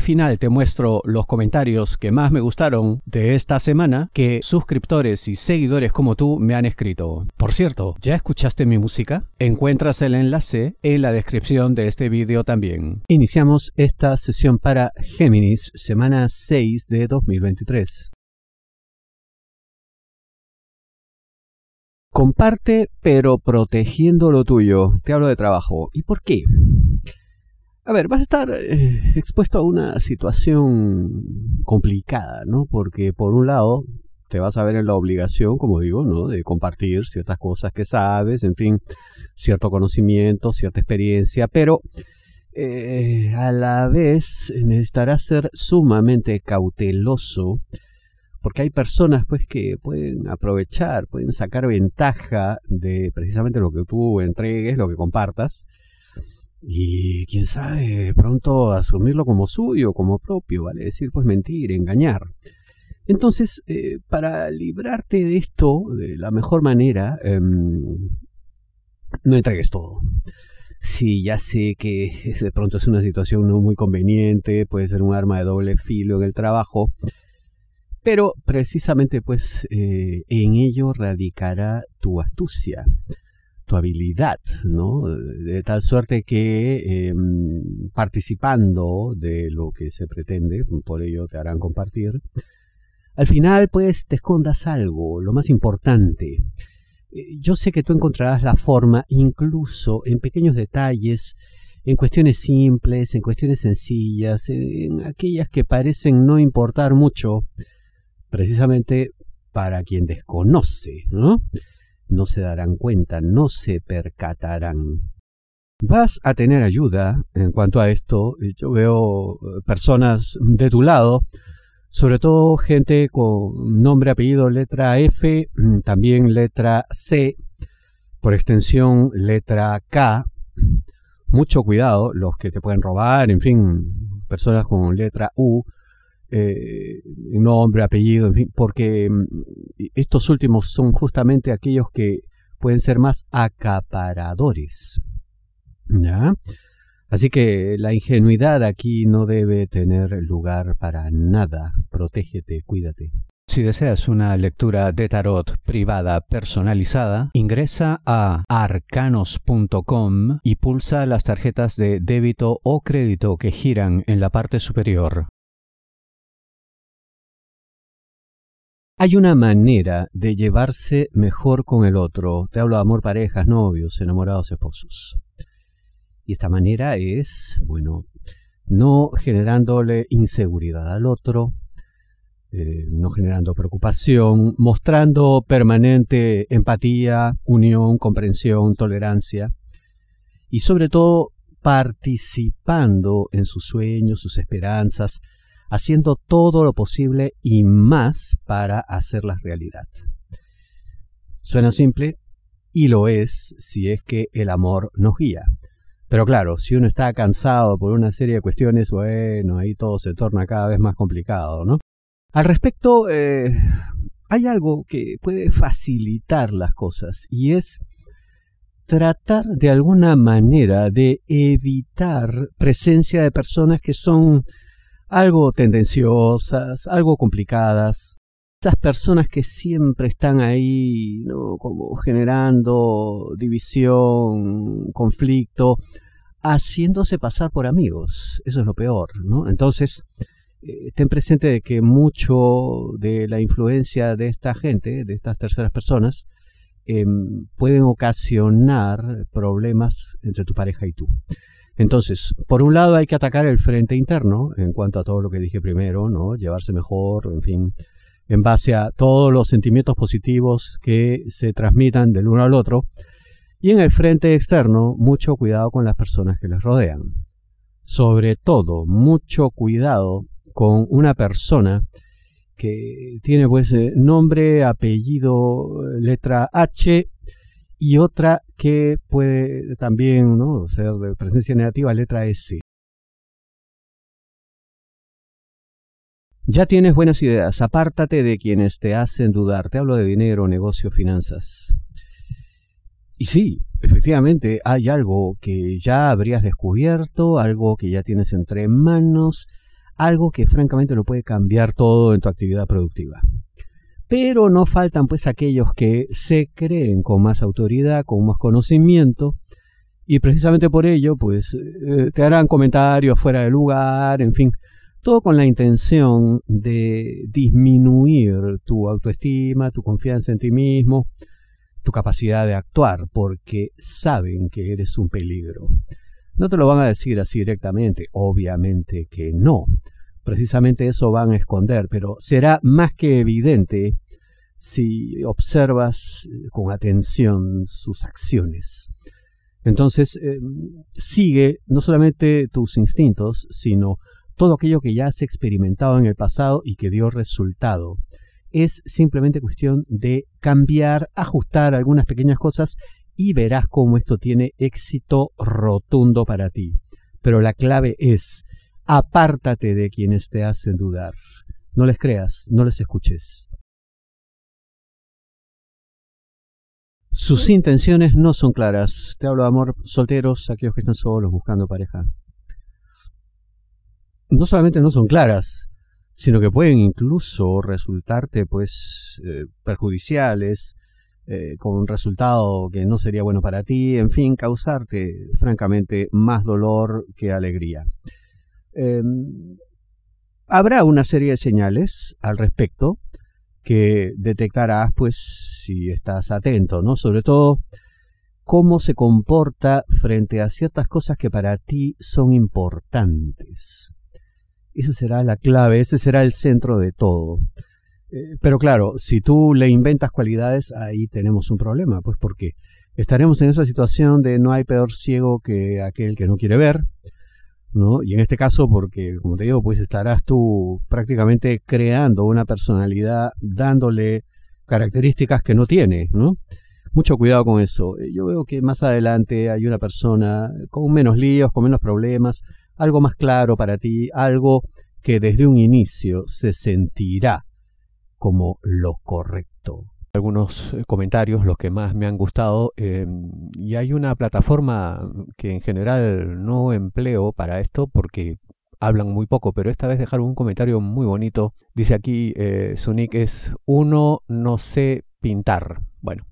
Final te muestro los comentarios que más me gustaron de esta semana que suscriptores y seguidores como tú me han escrito. Por cierto, ¿ya escuchaste mi música? Encuentras el enlace en la descripción de este vídeo también. Iniciamos esta sesión para Géminis, semana 6 de 2023. Comparte, pero protegiendo lo tuyo. Te hablo de trabajo. ¿Y por qué? A ver, vas a estar eh, expuesto a una situación complicada, ¿no? Porque por un lado te vas a ver en la obligación, como digo, ¿no? De compartir ciertas cosas que sabes, en fin, cierto conocimiento, cierta experiencia, pero eh, a la vez necesitarás ser sumamente cauteloso porque hay personas pues que pueden aprovechar, pueden sacar ventaja de precisamente lo que tú entregues, lo que compartas, y quién sabe, pronto asumirlo como suyo, como propio, vale decir, pues mentir, engañar. Entonces, eh, para librarte de esto de la mejor manera, em, no entregues todo. Sí, ya sé que de pronto es una situación no muy conveniente, puede ser un arma de doble filo en el trabajo, pero precisamente pues eh, en ello radicará tu astucia tu habilidad, ¿no? De tal suerte que em, participando de lo que se pretende, por ello te harán compartir, al final pues te escondas algo, lo más importante. Eh, yo sé que tú encontrarás la forma, incluso en pequeños detalles, en cuestiones simples, en cuestiones sencillas, en aquellas que parecen no importar mucho, precisamente para quien desconoce, ¿no? No se darán cuenta, no se percatarán. Vas a tener ayuda en cuanto a esto. Yo veo eh, personas de tu lado, sobre todo gente con nombre, apellido, letra F, mm, también letra C, por extensión letra K. Mucho cuidado, los que te pueden robar, en fin, personas con letra U, eh, nombre, apellido, en fin, porque mm, estos últimos son justamente aquellos que pueden ser más acaparadores. Así que la ingenuidad aquí no debe tener lugar para nada. Protégete, cuídate. Si deseas una lectura de tarot privada personalizada, ingresa a arcanos.com y pulsa las tarjetas de débito o crédito que giran en la parte superior. Hay una manera de llevarse mejor con el otro. Te hablo de amor, parejas, novios, enamorados, esposos. Y esta manera es, bueno, no generándole inseguridad al otro, eh, no generando preocupación, mostrando permanente empatía, unión, comprensión, tolerancia y sobre todo participando en sus sueños, sus esperanzas, haciendo todo lo posible y más para hacerlas realidad. Suena simple y lo es si es que el amor nos guía. Pero claro, si uno está cansado por una serie de cuestiones, bueno, ahí todo se torna cada vez más complicado, ¿no? Al respecto, eh, hay algo que puede facilitar las cosas y es tratar de alguna manera de evitar presencia de personas que son algo tendenciosas, algo complicadas. Esas personas que siempre están ahí, ¿no? Como generando división, conflicto, haciéndose pasar por amigos. Eso es lo peor, ¿no? Entonces, eh, ten presente de que mucho de la influencia de esta gente, de estas terceras personas, em, pueden ocasionar problemas entre tu pareja y tú. Entonces, por un lado hay que atacar el frente interno en cuanto a todo lo que dije primero, ¿no? Llevarse mejor, en fin, en base a todos los sentimientos positivos que se transmitan del uno al otro. Y en el frente externo, mucho cuidado con las personas que les rodean. Sobre todo, mucho cuidado con una persona que tiene pues eh, nombre, apellido, letra H y otra que puede también ¿no? ser de presencia negativa, letra S. Ya tienes buenas ideas, apártate de quienes te hacen dudar. Te hablo de dinero, negocio, finanzas. Y sí, efectivamente hay algo que ya habrías descubierto, algo que ya tienes entre manos, algo que francamente lo puede cambiar todo en tu actividad productiva. Pero no faltan pues aquellos que se creen con más autoridad, con más conocimiento, y precisamente por ello pues eh, te harán comentarios fuera de lugar, en fin, todo con la intención de disminuir tu autoestima, tu confianza en ti mismo, tu capacidad de actuar, porque saben que eres un peligro. No te lo van a decir así directamente, obviamente que no. Precisamente eso van a esconder, pero será más que evidente si observas eh, con atención sus acciones. Entonces, em, sigue no solamente tus instintos, sino todo aquello que ya has experimentado en el pasado y que dio resultado es simplemente cuestión de cambiar, ajustar algunas pequeñas cosas y verás cómo esto tiene éxito rotundo para ti. Pero la clave es, apártate de quienes te hacen dudar. No les creas, no les escuches. Sus intenciones no son claras. Te hablo de amor solteros, aquellos que están solos buscando pareja. No solamente no son claras, sino que pueden incluso resultarte pues eh, perjudiciales, eh, con un resultado que no sería bueno para ti, en fin, causarte francamente más dolor que alegría. Em, habrá una serie de señales al respecto que detectarás pues si estás atento, ¿no? Sobre todo cómo se comporta frente a ciertas cosas que para ti son importantes. Esa será la clave, ese será el centro de todo. Eh, pero claro, si tú le inventas cualidades, ahí tenemos un problema, pues porque estaremos en esa situación de no hay peor ciego que aquel que no quiere ver, ¿no? Y en este caso, porque, como te digo, pues estarás tú prácticamente creando una personalidad, dándole características que no tiene. Mucho cuidado con eso. Eh, yo veo que más adelante hay una persona con menos líos, con menos problemas, algo más claro para ti, algo que desde un inicio se sentirá como lo correcto. Algunos eh, comentarios, los que más me han gustado, em, y hay una plataforma que en general no empleo para esto porque hablan muy poco, pero esta vez dejaron un comentario muy bonito. Dice aquí, eh, su nick es uno no sé pintar. Bueno,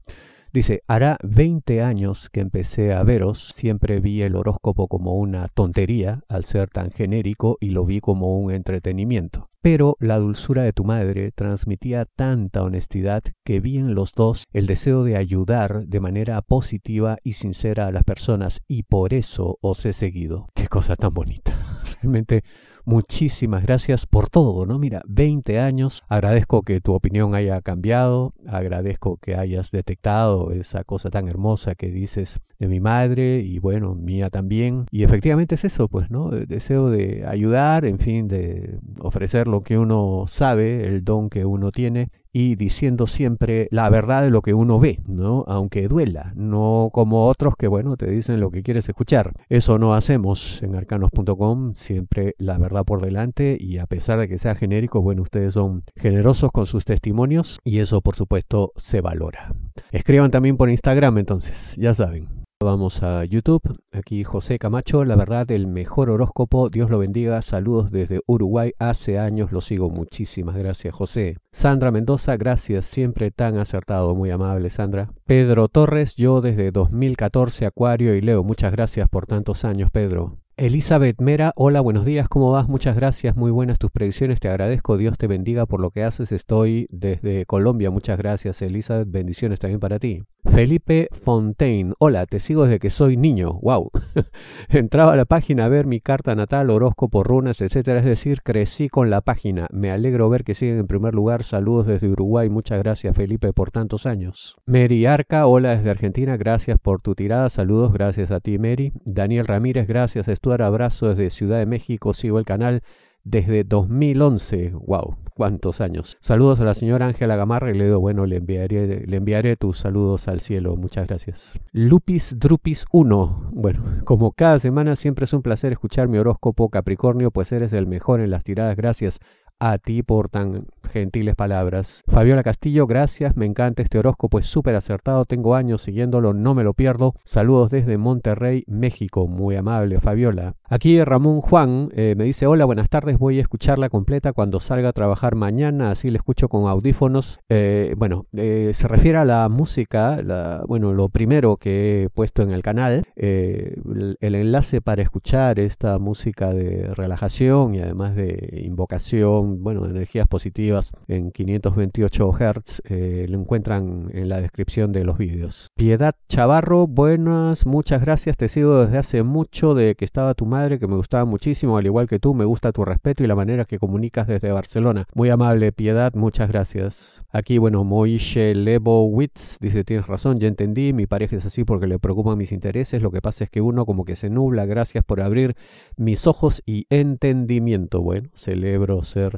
Dice, hará 20 años que empecé a veros, siempre vi el horóscopo como una tontería al ser tan genérico y lo vi como un entretenimiento. Pero la dulzura de tu madre transmitía tanta honestidad que vi en los dos el deseo de ayudar de manera positiva y sincera a las personas y por eso os he seguido. Qué cosa tan bonita. Realmente muchísimas gracias por todo, ¿no? Mira, 20 años, agradezco que tu opinión haya cambiado, agradezco que hayas detectado esa cosa tan hermosa que dices de mi madre y bueno, mía también. Y efectivamente es eso, pues, ¿no? El deseo de ayudar, en fin, de ofrecer lo que uno sabe, el don que uno tiene y diciendo siempre la verdad de lo que uno ve, ¿no? Aunque duela, no como otros que, bueno, te dicen lo que quieres escuchar. Eso no hacemos en arcanos.com, siempre la verdad por delante y a pesar de que sea genérico, bueno, ustedes son generosos con sus testimonios y eso por supuesto se valora. Escriban también por Instagram entonces, ya saben. Vamos a YouTube. Aquí José Camacho, la verdad, el mejor horóscopo. Dios lo bendiga. Saludos desde Uruguay. Hace años lo sigo. Muchísimas gracias, José. Sandra Mendoza, gracias. Siempre tan acertado. Muy amable, Sandra. Pedro Torres, yo desde 2014, Acuario y Leo. Muchas gracias por tantos años, Pedro. Elizabeth Mera, hola, buenos días, ¿cómo vas? Muchas gracias, muy buenas tus predicciones, te agradezco, Dios te bendiga por lo que haces, estoy desde Colombia, muchas gracias Elizabeth, bendiciones también para ti. Felipe Fontaine. Hola, te sigo desde que soy niño. Wow. Entraba a la página a ver mi carta natal, horóscopo, runas, etcétera. Es decir, crecí con la página. Me alegro ver que siguen en primer lugar. Saludos desde Uruguay. Muchas gracias, Felipe, por tantos años. Mary Arca, hola desde Argentina. Gracias por tu tirada. Saludos, gracias a ti, Mary. Daniel Ramírez, gracias. Estuar, abrazo desde Ciudad de México. Sigo el canal desde 2011. ¡Wow! ¿Cuántos años? Saludos a la señora Ángela Gamarra y le digo, bueno, le enviaré, le enviaré tus saludos al cielo. Muchas gracias. Lupis Drupis 1. Bueno, como cada semana siempre es un placer escuchar mi horóscopo Capricornio, pues eres el mejor en las tiradas. Gracias a ti por tan gentiles palabras. Fabiola Castillo, gracias, me encanta este horóscopo, es súper acertado, tengo años siguiéndolo, no me lo pierdo. Saludos desde Monterrey, México, muy amable Fabiola. Aquí Ramón Juan eh, me dice, hola, buenas tardes, voy a escucharla completa cuando salga a trabajar mañana, así la escucho con audífonos. Eh, bueno, eh, se refiere a la música, la, bueno, lo primero que he puesto en el canal, el, el enlace para escuchar esta música de relajación y además de invocación, bueno, energías positivas en 528 Hz. Eh, lo encuentran en la descripción de los vídeos. Piedad Chavarro, buenas, muchas gracias. Te sigo desde hace mucho de que estaba tu madre, que me gustaba muchísimo, al igual que tú. Me gusta tu respeto y la manera que comunicas desde Barcelona. Muy amable, Piedad, muchas gracias. Aquí, bueno, Moishe Lebowitz dice: Tienes razón, ya entendí. Mi pareja es así porque le preocupan mis intereses. Lo que pasa es que uno como que se nubla. Gracias por abrir mis ojos y entendimiento. Bueno, celebro ser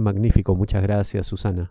Magnífico. Muchas gracias. Susana.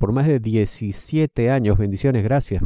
por más de 17 años. Bendiciones, gracias.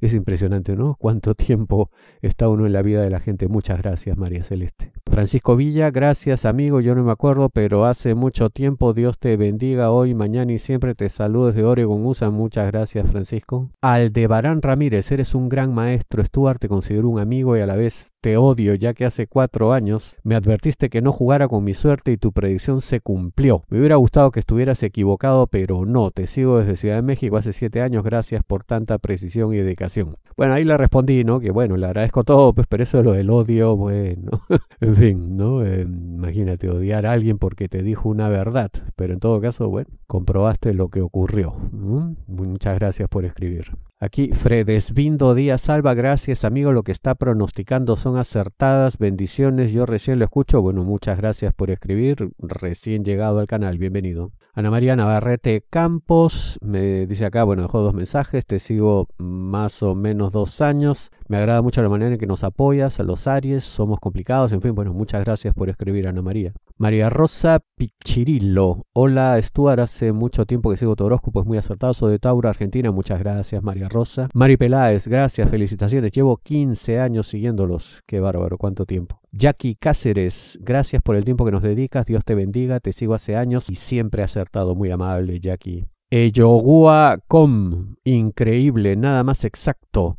Es impresionante, ¿no? Cuánto tiempo está uno en la vida de la gente. Muchas gracias, María Celeste. Francisco Villa, gracias amigo, yo no me acuerdo, pero hace mucho tiempo Dios te bendiga hoy, mañana y siempre te saludo desde Oregon USA. Muchas gracias, Francisco. Aldebarán Ramírez, eres un gran maestro. Stuart, te considero un amigo y a la vez te odio, ya que hace cuatro años me advertiste que no jugara con mi suerte y tu predicción se cumplió. Me hubiera gustado que estuvieras equivocado, pero no. Te sigo desde Ciudad de México hace siete años. Gracias por tanta precisión y dedicación. Bueno, ahí le respondí, ¿no? Que bueno, le agradezco todo, pues, pero eso de lo del odio, bueno, en fin, ¿no? Eh, imagínate odiar a alguien porque te dijo una verdad, pero en todo caso, bueno, comprobaste lo que ocurrió. Muchas gracias por escribir. Aquí Fredesvindo Díaz Salva, gracias amigo, lo que está pronosticando son acertadas, bendiciones, yo recién lo escucho, bueno, muchas gracias por escribir, recién llegado al canal, bienvenido. Ana María Navarrete Campos me dice acá, bueno, dejó dos mensajes, te sigo más o menos dos años. Me agrada mucho la manera en que nos apoyas a los Aries, somos complicados, en fin, bueno, muchas gracias por escribir, Ana María. María Rosa Pichirillo, hola Stuart, hace mucho tiempo que sigo tu horóscopo, es muy acertado, soy de Tauro, Argentina, muchas gracias María Rosa. Mari Peláez, gracias, felicitaciones, llevo 15 años siguiéndolos, qué bárbaro, cuánto tiempo. Jackie Cáceres, gracias por el tiempo que nos dedicas, Dios te bendiga, te sigo hace años y siempre acertado, muy amable Jackie. Eyogua Com, increíble, nada más exacto.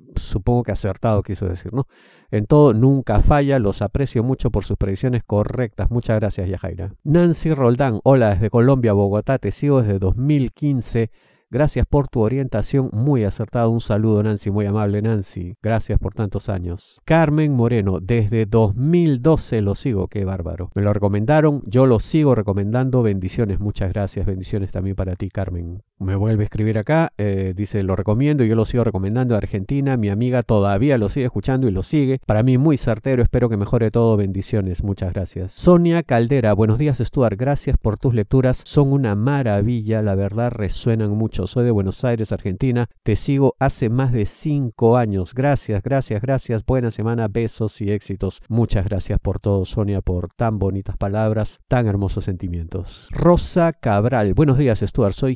supongo que acertado quiso decir, ¿no? En todo, nunca falla, los aprecio mucho por sus predicciones correctas. Muchas gracias, Yajaira. Nancy Roldán, hola desde Colombia, Bogotá, te sigo desde 2015 Gracias por tu orientación, muy acertado. Un saludo, Nancy, muy amable, Nancy. Gracias por tantos años. Carmen Moreno, desde 2012 lo sigo, qué bárbaro. Me lo recomendaron, yo lo sigo recomendando. Bendiciones, muchas gracias. Bendiciones también para ti, Carmen. Me vuelve a escribir acá, eh, dice, lo recomiendo, yo lo sigo recomendando a Argentina. Mi amiga todavía lo sigue escuchando y lo sigue. Para mí muy certero, espero que mejore todo. Bendiciones, muchas gracias. Sonia Caldera, buenos días, Stuart. Gracias por tus lecturas, son una maravilla, la verdad resuenan mucho soy de Buenos Aires, Argentina. Te sigo hace más de cinco años. Gracias, gracias, gracias. Buena semana, besos y éxitos. Muchas gracias por todo, Sonia, por tan bonitas palabras, tan hermosos sentimientos. Rosa Cabral, buenos días, Stuart. Soy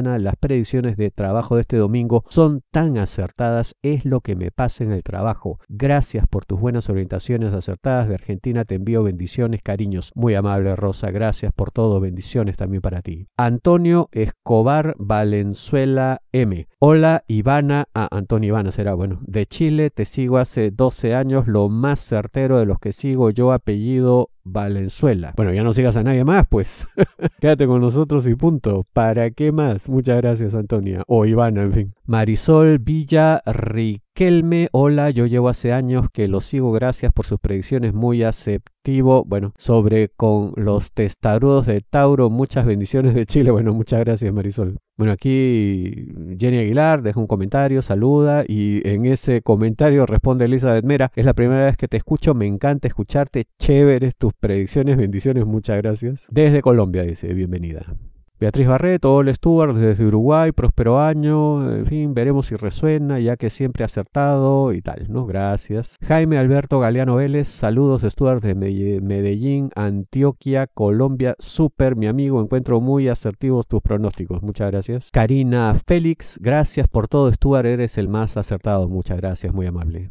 Las predicciones de trabajo de este domingo son tan acertadas. Es lo que me pasa en el trabajo. Gracias por tus buenas orientaciones acertadas de Argentina. Te envío bendiciones, cariños. Muy amable, Rosa. Gracias por todo. Bendiciones también para ti. Antonio Escobar Val Valenzuela M. Hola Ivana, ah, Antonio Ivana será, bueno, de Chile, te sigo hace 12 años, lo más certero de los que sigo yo, apellido Valenzuela. Bueno, ya no sigas a nadie más, pues. Quédate con nosotros y punto. ¿Para qué más? Muchas gracias, Antonia. O Ivana, en fin. Marisol Villa Riquelme. Hola, yo llevo hace años que lo sigo. Gracias por sus predicciones. Muy aceptivo. Bueno, sobre con los testarudos de Tauro. Muchas bendiciones de Chile. Bueno, muchas gracias, Marisol. Bueno, aquí Jenny Aguilar deja un comentario, saluda y en ese comentario responde Elizabeth Mera. Es la primera vez que te escucho, me encanta escucharte, chéveres tus predicciones, bendiciones, muchas gracias. Desde Colombia dice, bienvenida. Beatriz Barreto, hola Stuart, desde Uruguay, próspero año, en fin, veremos si resuena, ya que siempre acertado y tal, ¿no? Gracias. Jaime Alberto Galeano Vélez, saludos Stuart de Medellín, Antioquia, Colombia, súper, mi amigo, encuentro muy asertivos tus pronósticos, muchas gracias. Karina Félix, gracias por todo Stuart, eres el más acertado, muchas gracias, muy amable.